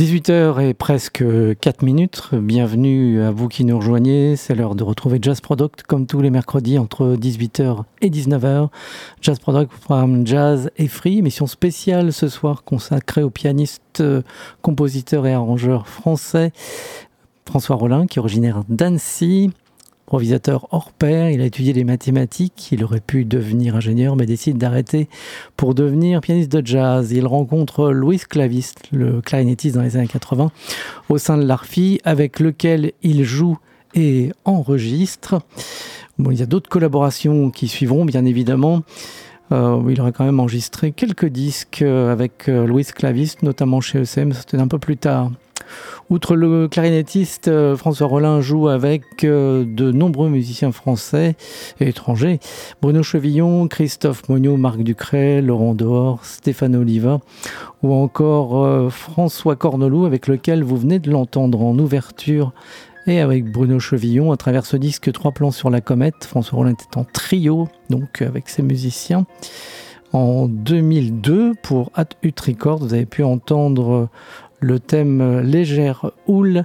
et presque 4 minutes. Bienvenue à vous qui nous rejoignez. C'est l'heure de retrouver Jazz Product comme tous les mercredis entre 18h et 19h. Jazz Product, programme Jazz et Free, émission spéciale ce soir consacrée au pianiste, compositeur et arrangeur français François Rollin, qui est originaire d'Annecy improvisateur hors pair. Il a étudié les mathématiques. Il aurait pu devenir ingénieur, mais décide d'arrêter pour devenir pianiste de jazz. Il rencontre Louis Claviste, le clarinettiste dans les années 80, au sein de l'ARFI, avec lequel il joue et enregistre. Bon, il y a d'autres collaborations qui suivront, bien évidemment. Euh, il aurait quand même enregistré quelques disques avec euh, Louis Claviste, notamment chez ECM, c'était un peu plus tard. Outre le clarinettiste, euh, François Rollin joue avec euh, de nombreux musiciens français et étrangers. Bruno Chevillon, Christophe Monio, Marc Ducret, Laurent Dehors, Stéphane Oliva ou encore euh, François Cornelou avec lequel vous venez de l'entendre en ouverture et avec Bruno Chevillon à travers ce disque Trois plans sur la comète. François Rollin était en trio, donc avec ses musiciens. En 2002, pour At Ut Records, vous avez pu entendre le thème Légère Houle,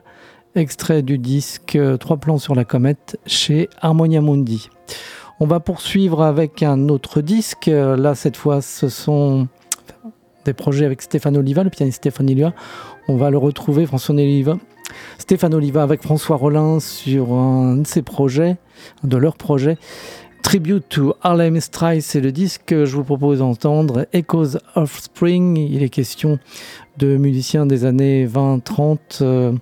extrait du disque Trois plans sur la comète chez Harmonia Mundi. On va poursuivre avec un autre disque. Là, cette fois, ce sont des projets avec Stéphane Oliva, le pianiste Stéphane Oliva. On va le retrouver, François Oliva. Stéphane Oliva avec François Rollin sur un de ses projets, de leurs projets, Tribute to Harlem Strike, c'est le disque que je vous propose d'entendre, Echoes of Spring. Il est question de musiciens des années 20-30. Euh,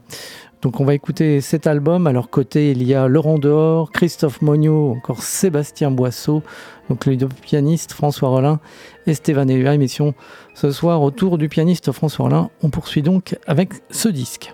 donc on va écouter cet album. À leur côté, il y a Laurent Dehors, Christophe Monio, encore Sébastien Boisseau, donc le pianiste François Rollin et Stéphane. Émission ce soir autour du pianiste François Rollin. On poursuit donc avec ce disque.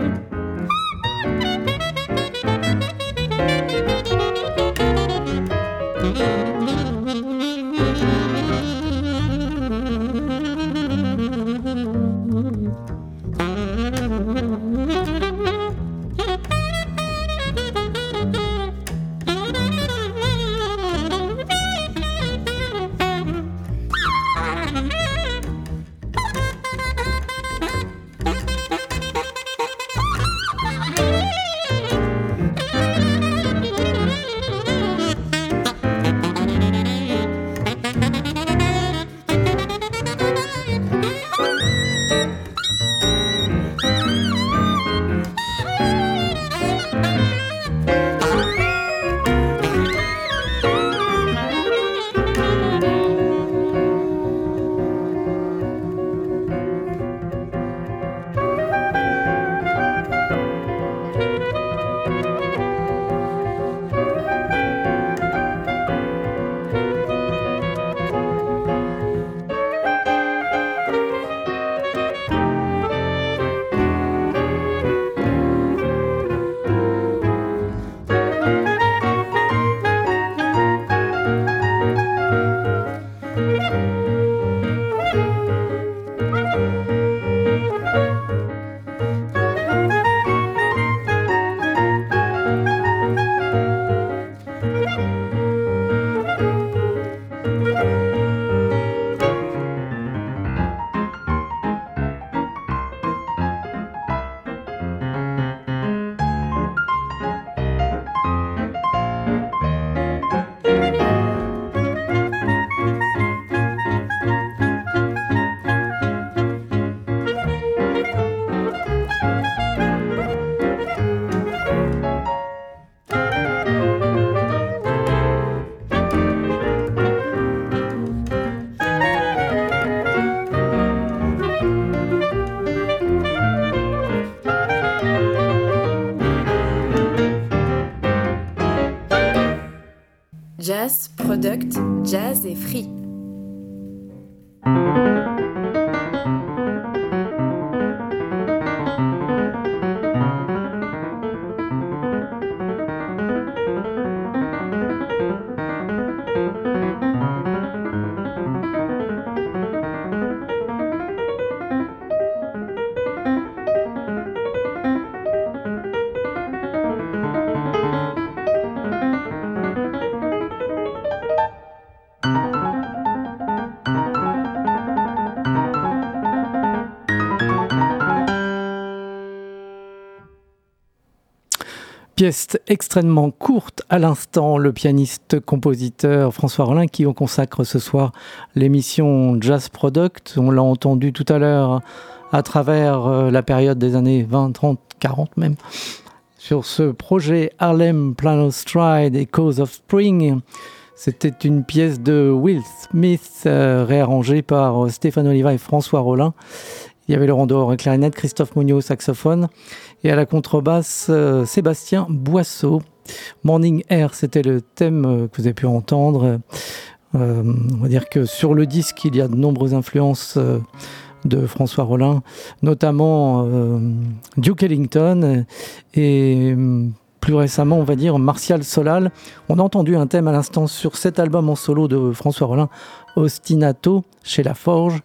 Jazz pièce extrêmement courte à l'instant, le pianiste-compositeur François Rollin qui on consacre ce soir l'émission Jazz Product. On l'a entendu tout à l'heure à travers euh, la période des années 20, 30, 40 même, sur ce projet Harlem Plano Stride et Cause of Spring. C'était une pièce de Will Smith euh, réarrangée par euh, Stéphane Oliva et François Rollin. Il y avait Laurent Dor clarinette, Christophe Mugnot saxophone et à la contrebasse euh, Sébastien Boisseau. Morning Air, c'était le thème euh, que vous avez pu entendre. Euh, on va dire que sur le disque, il y a de nombreuses influences de François Rollin, notamment Duke Ellington et plus récemment, on va dire Martial Solal. On a entendu un thème à l'instant sur cet album en solo de François Rollin, Ostinato, chez La Forge.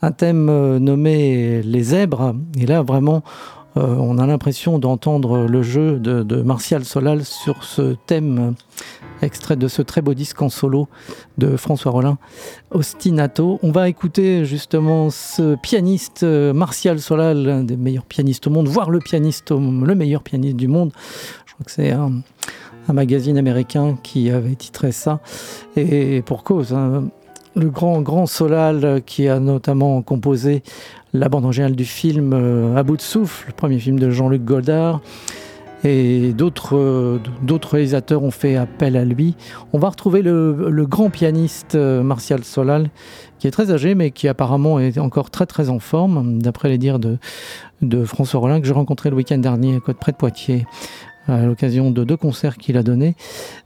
Un thème nommé Les Zèbres. Et là, vraiment, euh, on a l'impression d'entendre le jeu de, Martial Solal sur ce thème extrait de ce très beau disque en solo de François Rollin, Ostinato. On va écouter justement ce pianiste euh, Martial Solal, l'un des meilleurs pianistes au monde, voire le pianiste, le meilleur pianiste du monde. Je crois que c'est un, magazine américain qui avait titré ça, et pour cause. Hein. Le grand, grand Solal qui a notamment composé la bande originale du film euh, À bout de souffle, le premier film de Jean-Luc Godard. Et d'autres, euh, d'autres réalisateurs ont fait appel à lui. On va retrouver le, grand pianiste euh, Martial Solal, qui est très âgé, mais qui apparemment est encore très très en forme, d'après les dires de, de François Rollin, que j'ai rencontré le week-end dernier à près de Poitiers à l'occasion de deux concerts qu'il a donnés.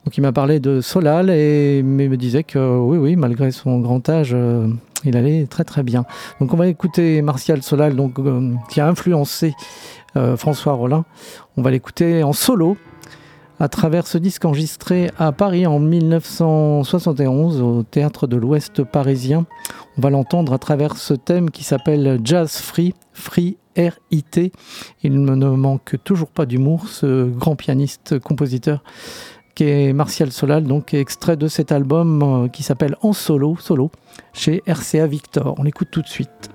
Donc il m'a parlé de Solal et me disait que oui, oui, malgré son grand âge, euh, il allait très très bien. Donc on va écouter Martial Solal, donc, euh, qui a influencé euh, François Rollin. On va l'écouter en solo à travers ce disque enregistré à Paris en 1971 au théâtre de l'Ouest parisien. On va l'entendre à travers ce thème qui s'appelle Jazz Free, Free R.I.T. Il ne manque toujours pas d'humour, ce grand pianiste, compositeur qui est Martial Solal, donc extrait de cet album euh, qui s'appelle En solo, solo, chez RCA Victor. On l'écoute tout de suite.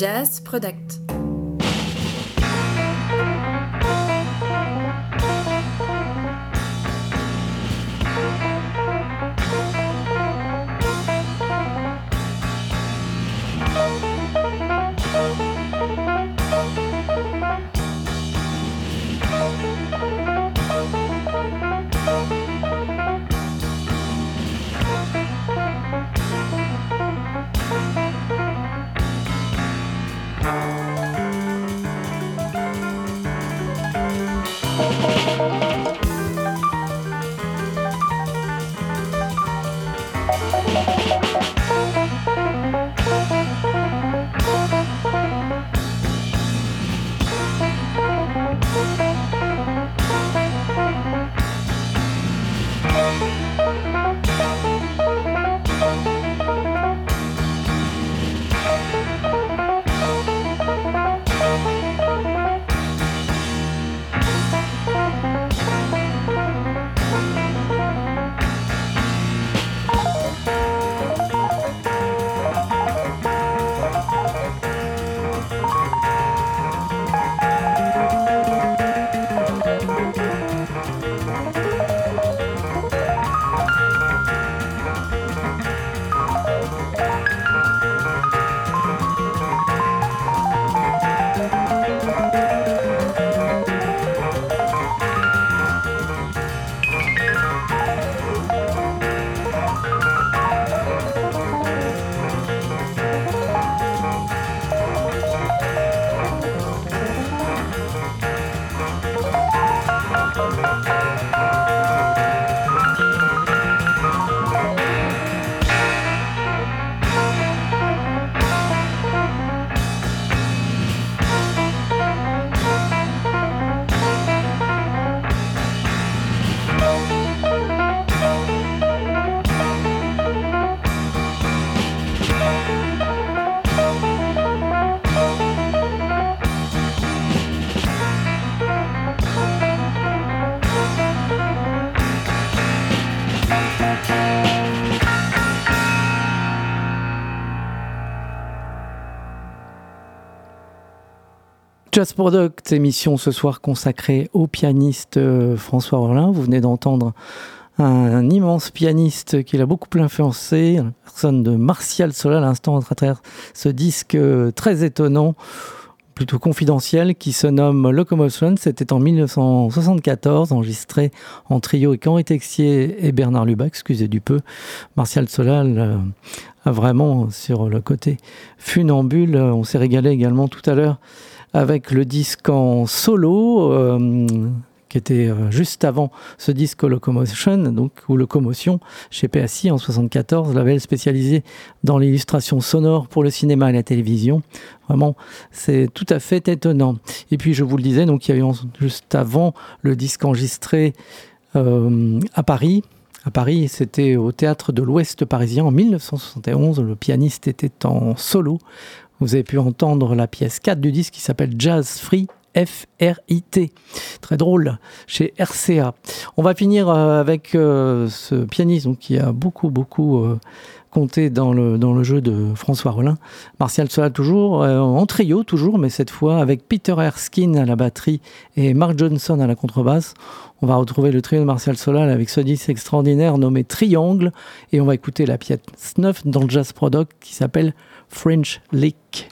Jazz Product. Jazz Product, émission ce soir consacrée au pianiste euh, François Orlin. Vous venez d'entendre un, immense pianiste qui l'a beaucoup influencé, la personne de Martial Solal à l'instant à travers ce disque euh, très étonnant, plutôt confidentiel, qui se nomme Locomotion. C'était en 1974, enregistré en trio avec Henri Texier et Bernard Lubac, excusez du peu. Martial Solal a vraiment, sur le côté funambule, on s'est régalé également tout à l'heure avec le disque en solo, euh, qui était euh, juste avant ce disque Locomotion, donc, ou Locomotion, chez PSI en 74, label spécialisé dans l'illustration sonore pour le cinéma et la télévision. Vraiment, c'est tout à fait étonnant. Et puis, je vous le disais, donc, il y a juste avant le disque enregistré euh, à Paris, à Paris. C'était au théâtre de l'Ouest parisien en 1971. Le pianiste était en solo. Vous avez pu entendre la pièce 4 du disque qui s'appelle Jazz Free F-R-I-T. Très drôle chez RCA. On va finir euh, avec euh, ce pianiste qui a beaucoup, beaucoup euh, compté dans le, dans le jeu de François Rollin. Martial Sola toujours, en trio toujours, mais cette fois avec Peter Erskine à la batterie et Mark Johnson à la contrebasse. On va retrouver le trio de Martial Solal avec ce disque extraordinaire nommé Triangle et on va écouter la pièce 9 dans le jazz product qui s'appelle French Lick.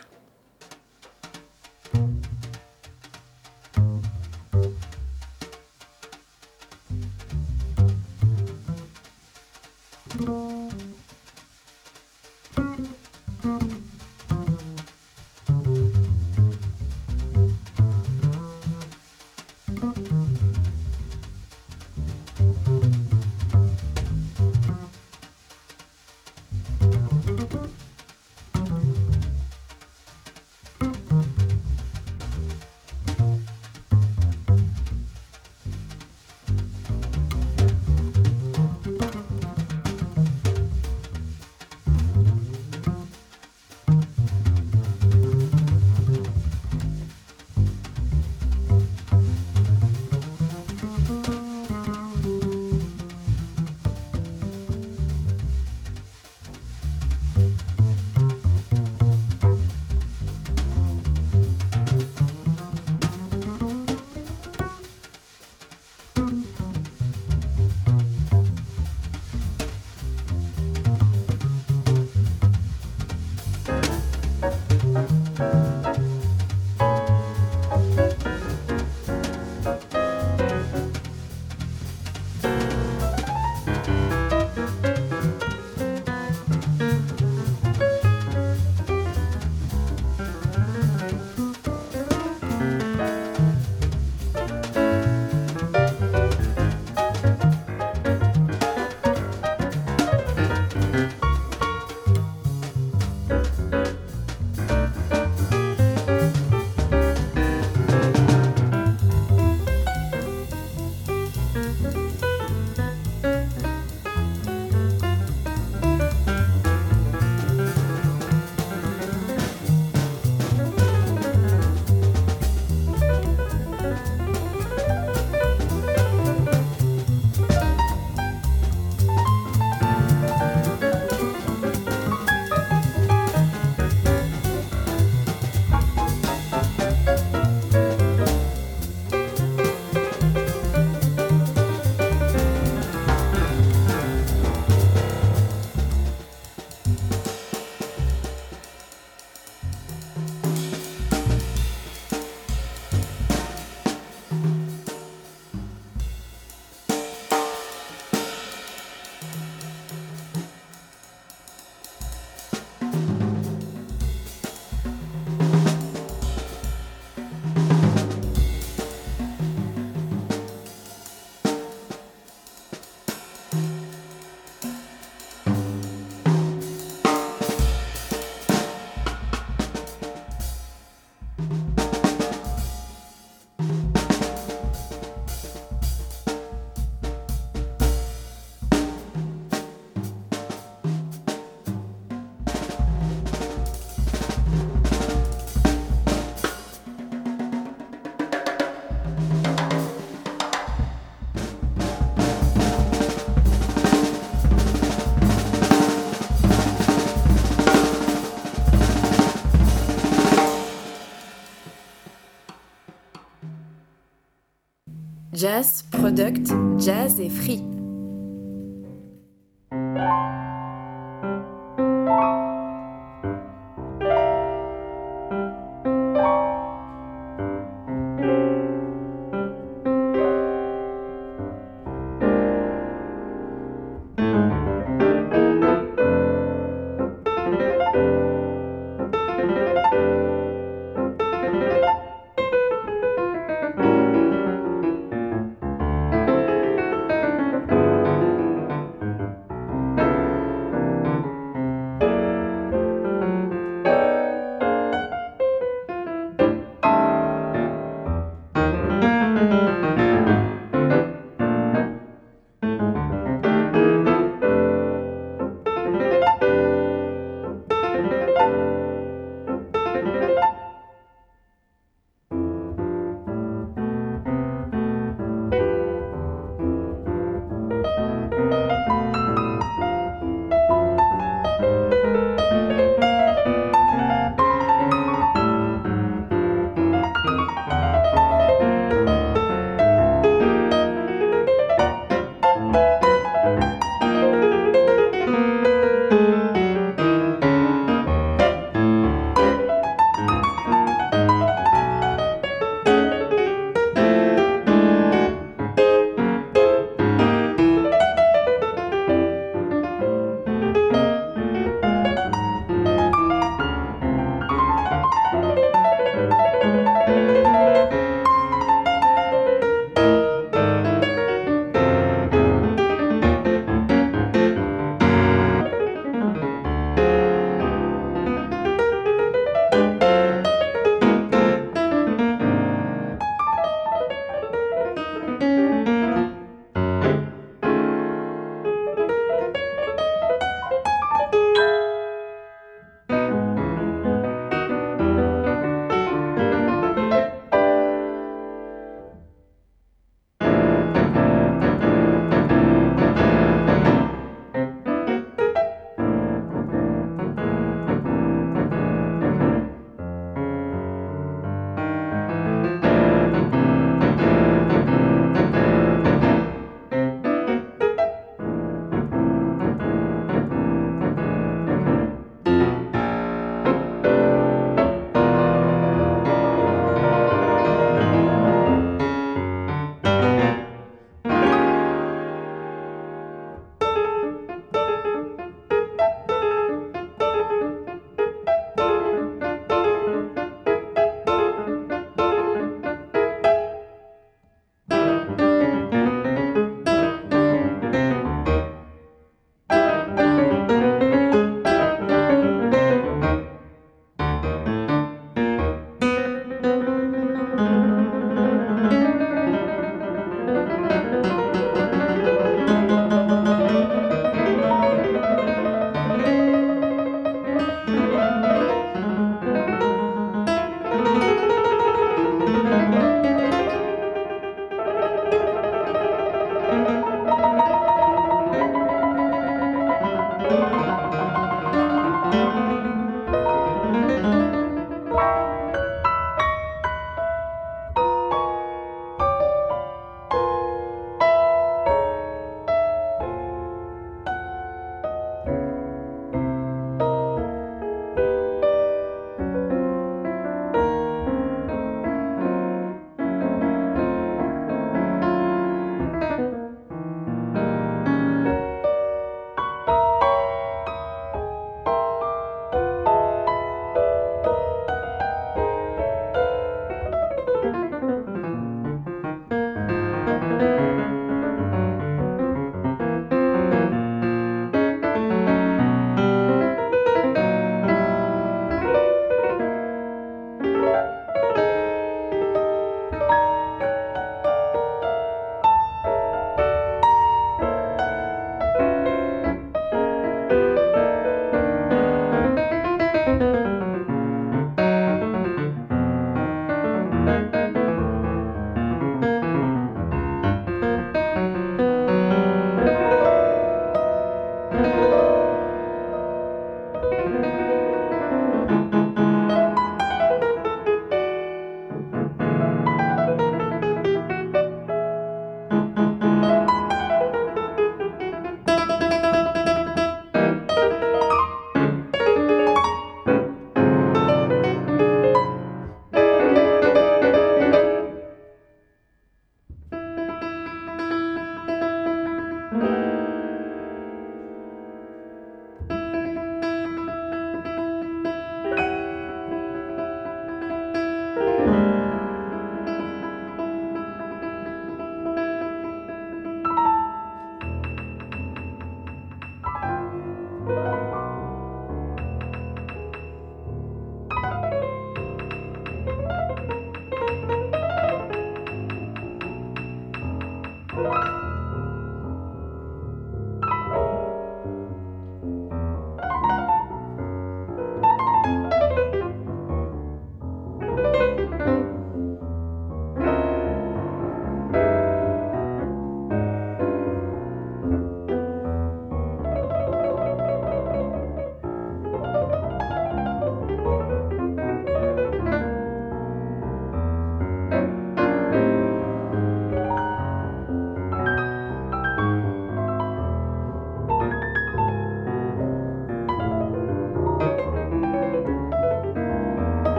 Jazz, Product, Jazz et Free.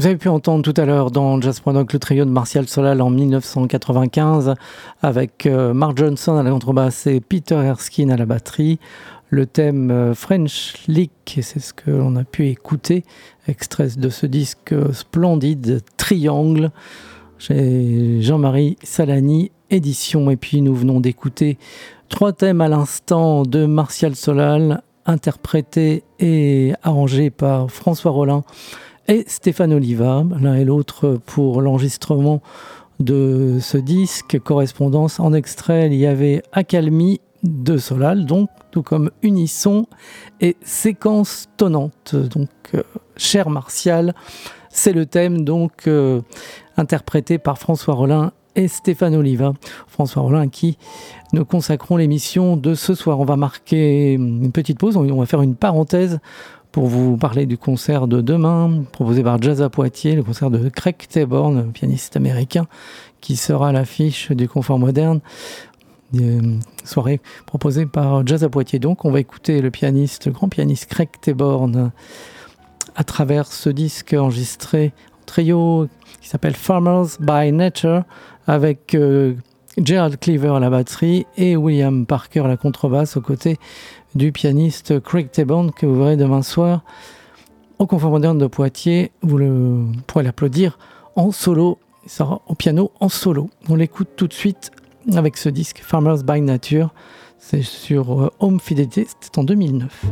Vous avez pu entendre tout à l'heure dans Jazz Product le trio de Martial Solal en 1995 avec euh, Mark Johnson à la contrebasse et Peter Erskine à la batterie. Le thème euh, French Lick, c'est ce que l'on a pu écouter, extrait de ce disque splendide Triangle chez Jean-Marie Salani, édition. Et puis nous venons d'écouter trois thèmes à l'instant de Martial Solal, interprétés et arrangés par François Rollin et Stéphane Oliva, l'un et l'autre pour l'enregistrement de ce disque, correspondance en extrait, il y avait Accalmie de Solal, donc tout comme Unisson et Séquence tonnante. Donc, euh, cher Martial, c'est le thème donc euh, interprété par François Rollin et Stéphane Oliva. François Rollin qui nous consacrons l'émission de ce soir. On va marquer une petite pause, on va faire une parenthèse pour vous parler du concert de demain, proposé par Jazz à Poitiers, le concert de Craig Taborn, pianiste américain, qui sera l'affiche du Confort Moderne. Une soirée proposée par Jazz à Poitiers. Donc, on va écouter le pianiste, grand pianiste Craig Taborn, à travers ce disque enregistré en trio qui s'appelle Farmers by Nature, avec euh, Gerald Cleaver à la batterie et William Parker à la contrebasse aux côtés du pianiste Craig Taborn que vous verrez demain soir au Confort Moderne de Poitiers. Vous le, pourrez l'applaudir en solo. Il sera au piano en solo. On l'écoute tout de suite avec ce disque Farmers by Nature. C'est sur euh, Home Fidelity, c'était en 2009.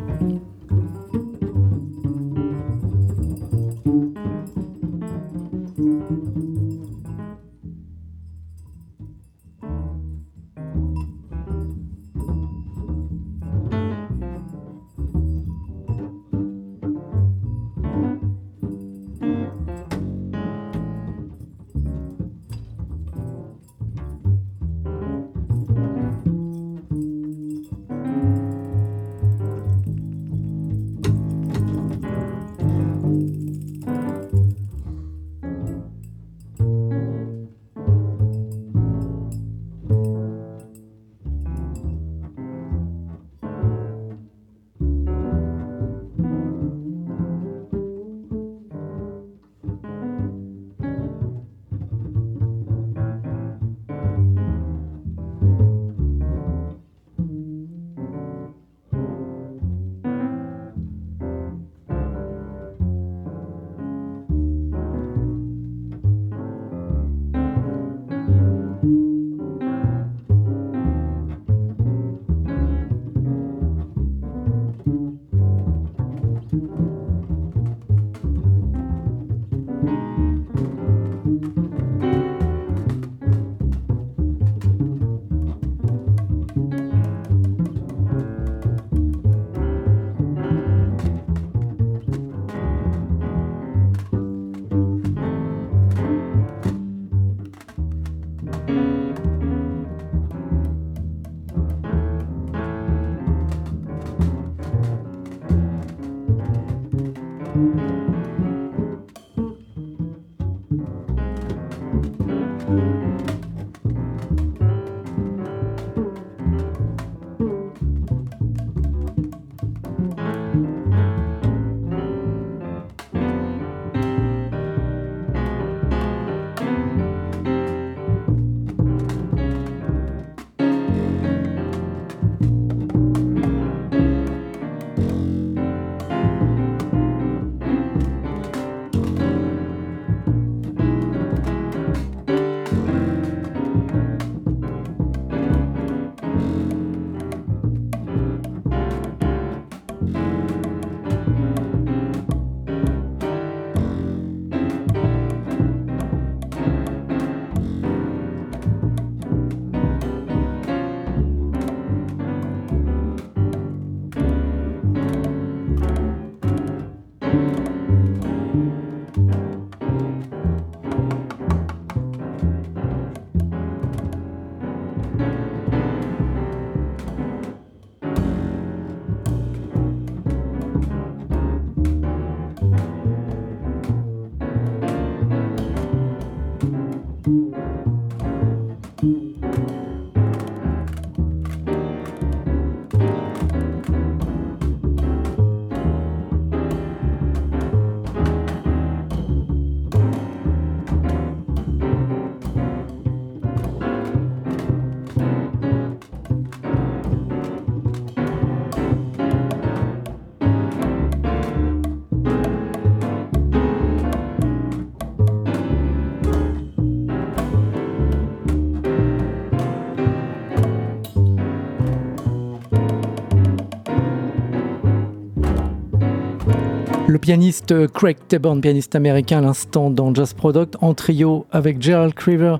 Le pianiste Craig Taborn, pianiste américain à l'instant dans Jazz Product, en trio avec Gerald Creever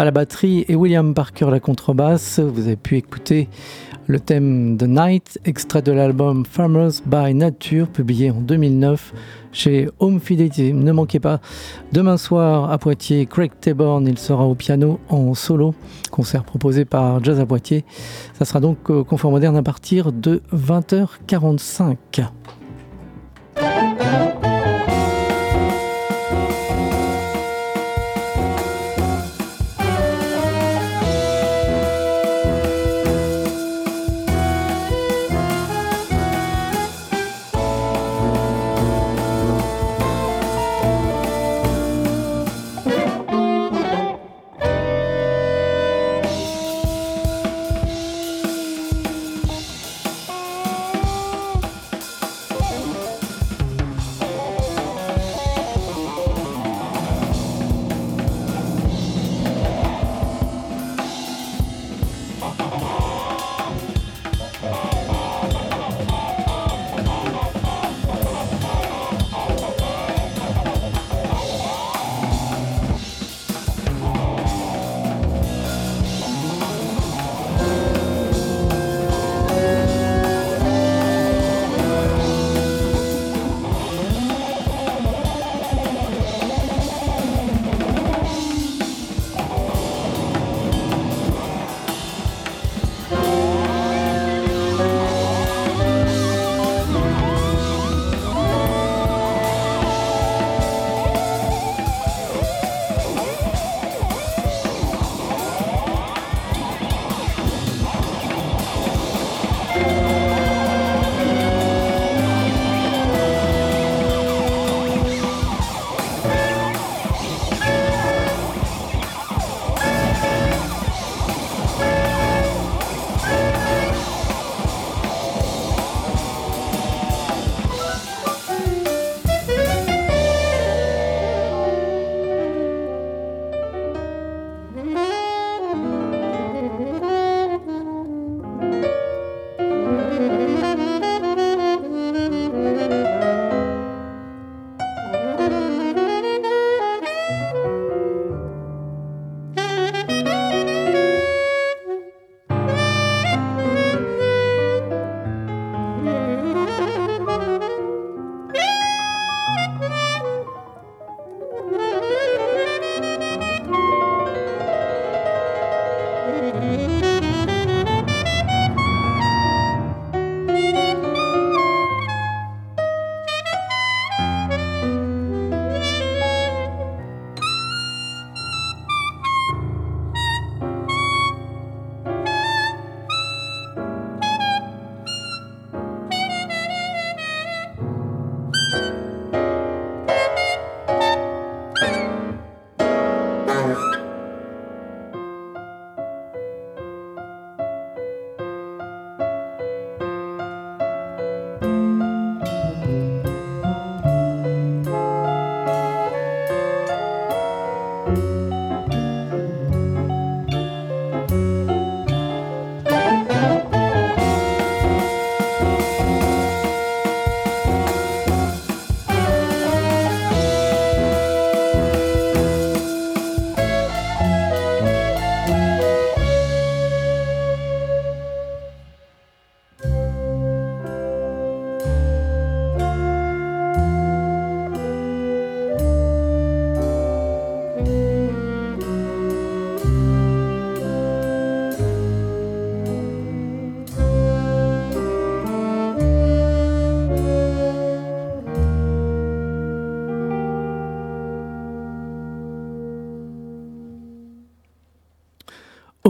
à la batterie et William Parker à la contrebasse. Vous avez pu écouter le thème The Night, extrait de l'album Farmers by Nature, publié en 2009 chez Home Fidelity. Ne manquez pas, demain soir à Poitiers, Craig Taborn, il sera au piano en solo, concert proposé par Jazz à Poitiers. Ça sera donc au Confort Moderne à partir de 20h45.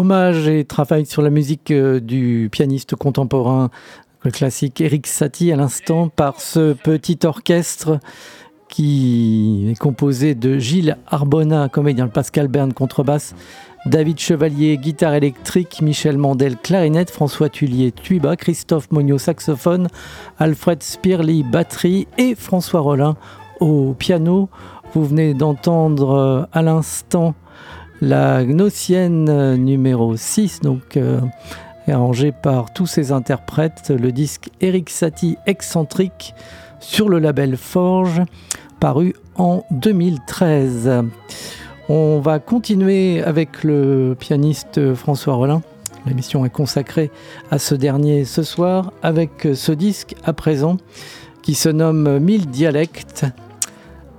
Hommage et travail sur la musique euh, du pianiste contemporain, classique Eric Satie à l'instant, par ce petit orchestre qui est composé de Gilles Arbona, comédien, Pascal Berne, contrebasse, David Chevalier, guitare électrique, Michel Mandel, clarinette, François Tullier, tuba, Christophe Monio, saxophone, Alfred Spirly, batterie et François Rollin au piano. Vous venez d'entendre euh, à l'instant la Gnossienne numéro 6, donc euh, arrangée par tous ses interprètes, le disque Eric Satie excentrique sur le label Forge, paru en 2013. On va continuer avec le pianiste François Rollin. L'émission est consacrée à ce dernier ce soir avec ce disque à présent qui se nomme Mille dialectes.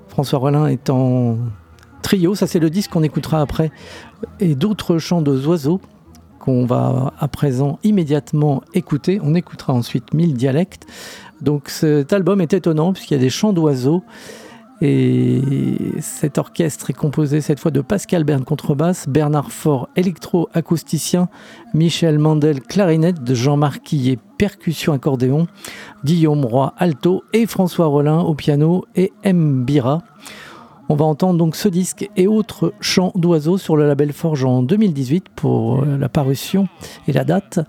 François Rollin est en trio, ça c'est le disque qu'on écoutera après, et d'autres chants d'oiseaux qu'on va à présent immédiatement écouter. On écoutera ensuite Mille dialectes. Donc cet album est étonnant puisqu'il y a des chants d'oiseaux. Et cet orchestre est composé cette fois de Pascal Berne contrebasse, Bernard Faure électro-acousticien, Michel Mandel clarinette, de Jean-Marc Quillet percussion accordéon, Guillaume Roy alto et François Rollin au piano et M. Bira. On va entendre donc ce disque et autres chants d'oiseaux sur le label Forge en 2018 pour euh, la parution et la date.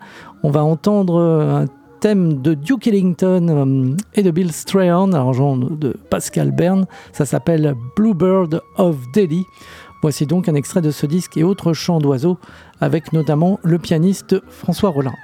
On va entendre un thème de Duke Ellington euh, et de Bill Strahan, arrangement de Pascal Bern. Ça s'appelle Bluebird of Delhi. Voici donc un extrait de ce disque et autres chants d'oiseaux avec notamment le pianiste François Rollin.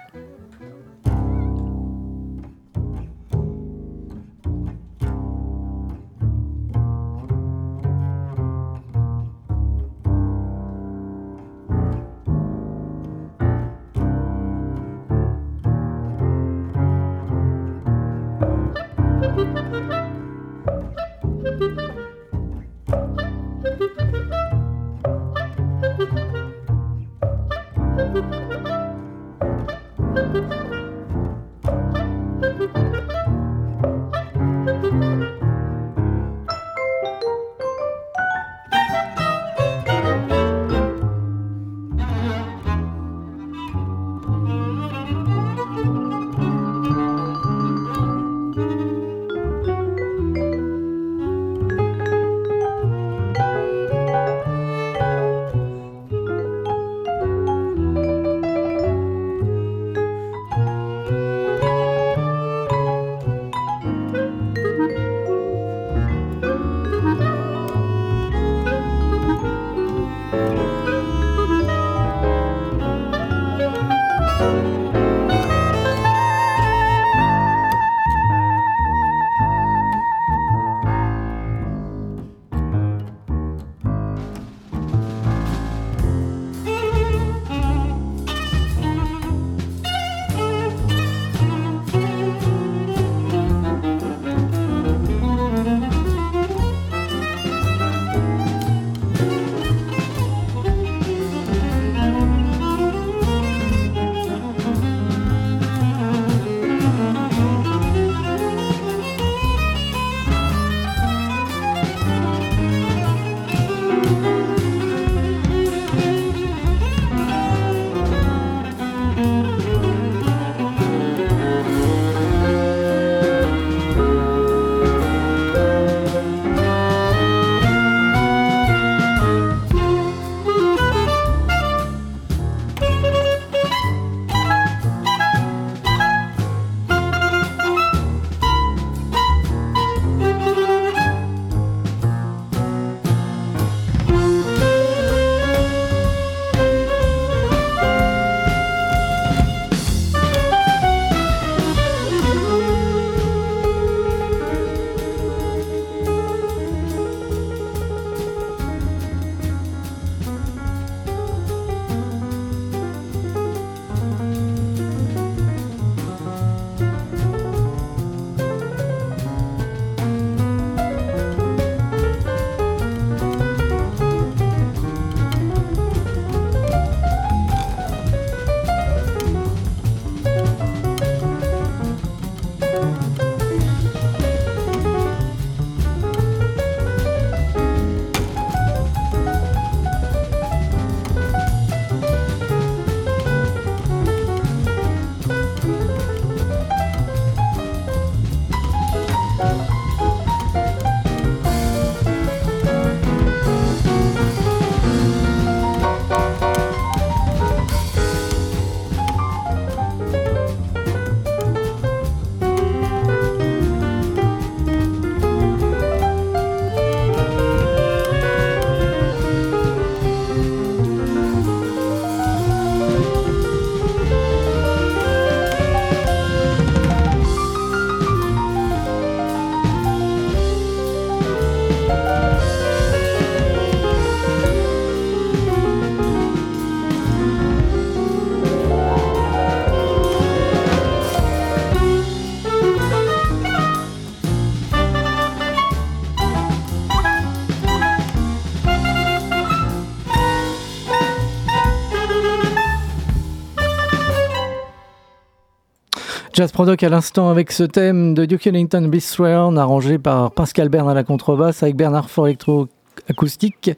Jazz Prodoc à l'instant avec ce thème de Duke Ellington Bistron arrangé par Pascal Bern à la contrebasse avec Bernard Fort électro-acoustique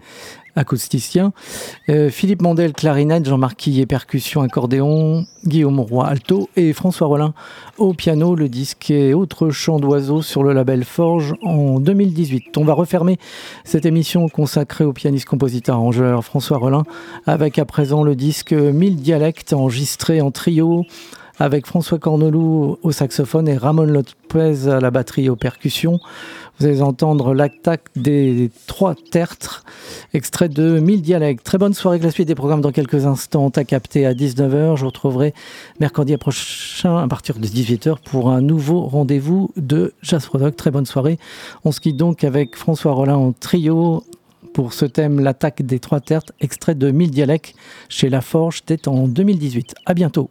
acousticien, euh, Philippe Mandel clarinette, Jean-Marc Quillet percussion accordéon, Guillaume Roy alto et François Rollin au piano. Le disque est Autre chant d'oiseau sur le label Forge en 2018. On va refermer cette émission consacrée au pianiste compositeur arrangeur François Rollin avec à présent le disque 1000 dialectes enregistré en trio avec François Cornelou au saxophone et Ramon Lopez à la batterie aux percussions. Vous allez entendre l'attaque des trois tertres, extrait de 1000 dialectes. Très bonne soirée avec la suite des programmes dans quelques instants à capter à 19h. Je vous retrouverai mercredi prochain à partir de 18h pour un nouveau rendez-vous de Jazz Product. Très bonne soirée. On se quitte donc avec François Rollin en trio pour ce thème L'attaque des trois tertres, extrait de 1000 dialectes chez La Forge, c'était en 2018. À bientôt.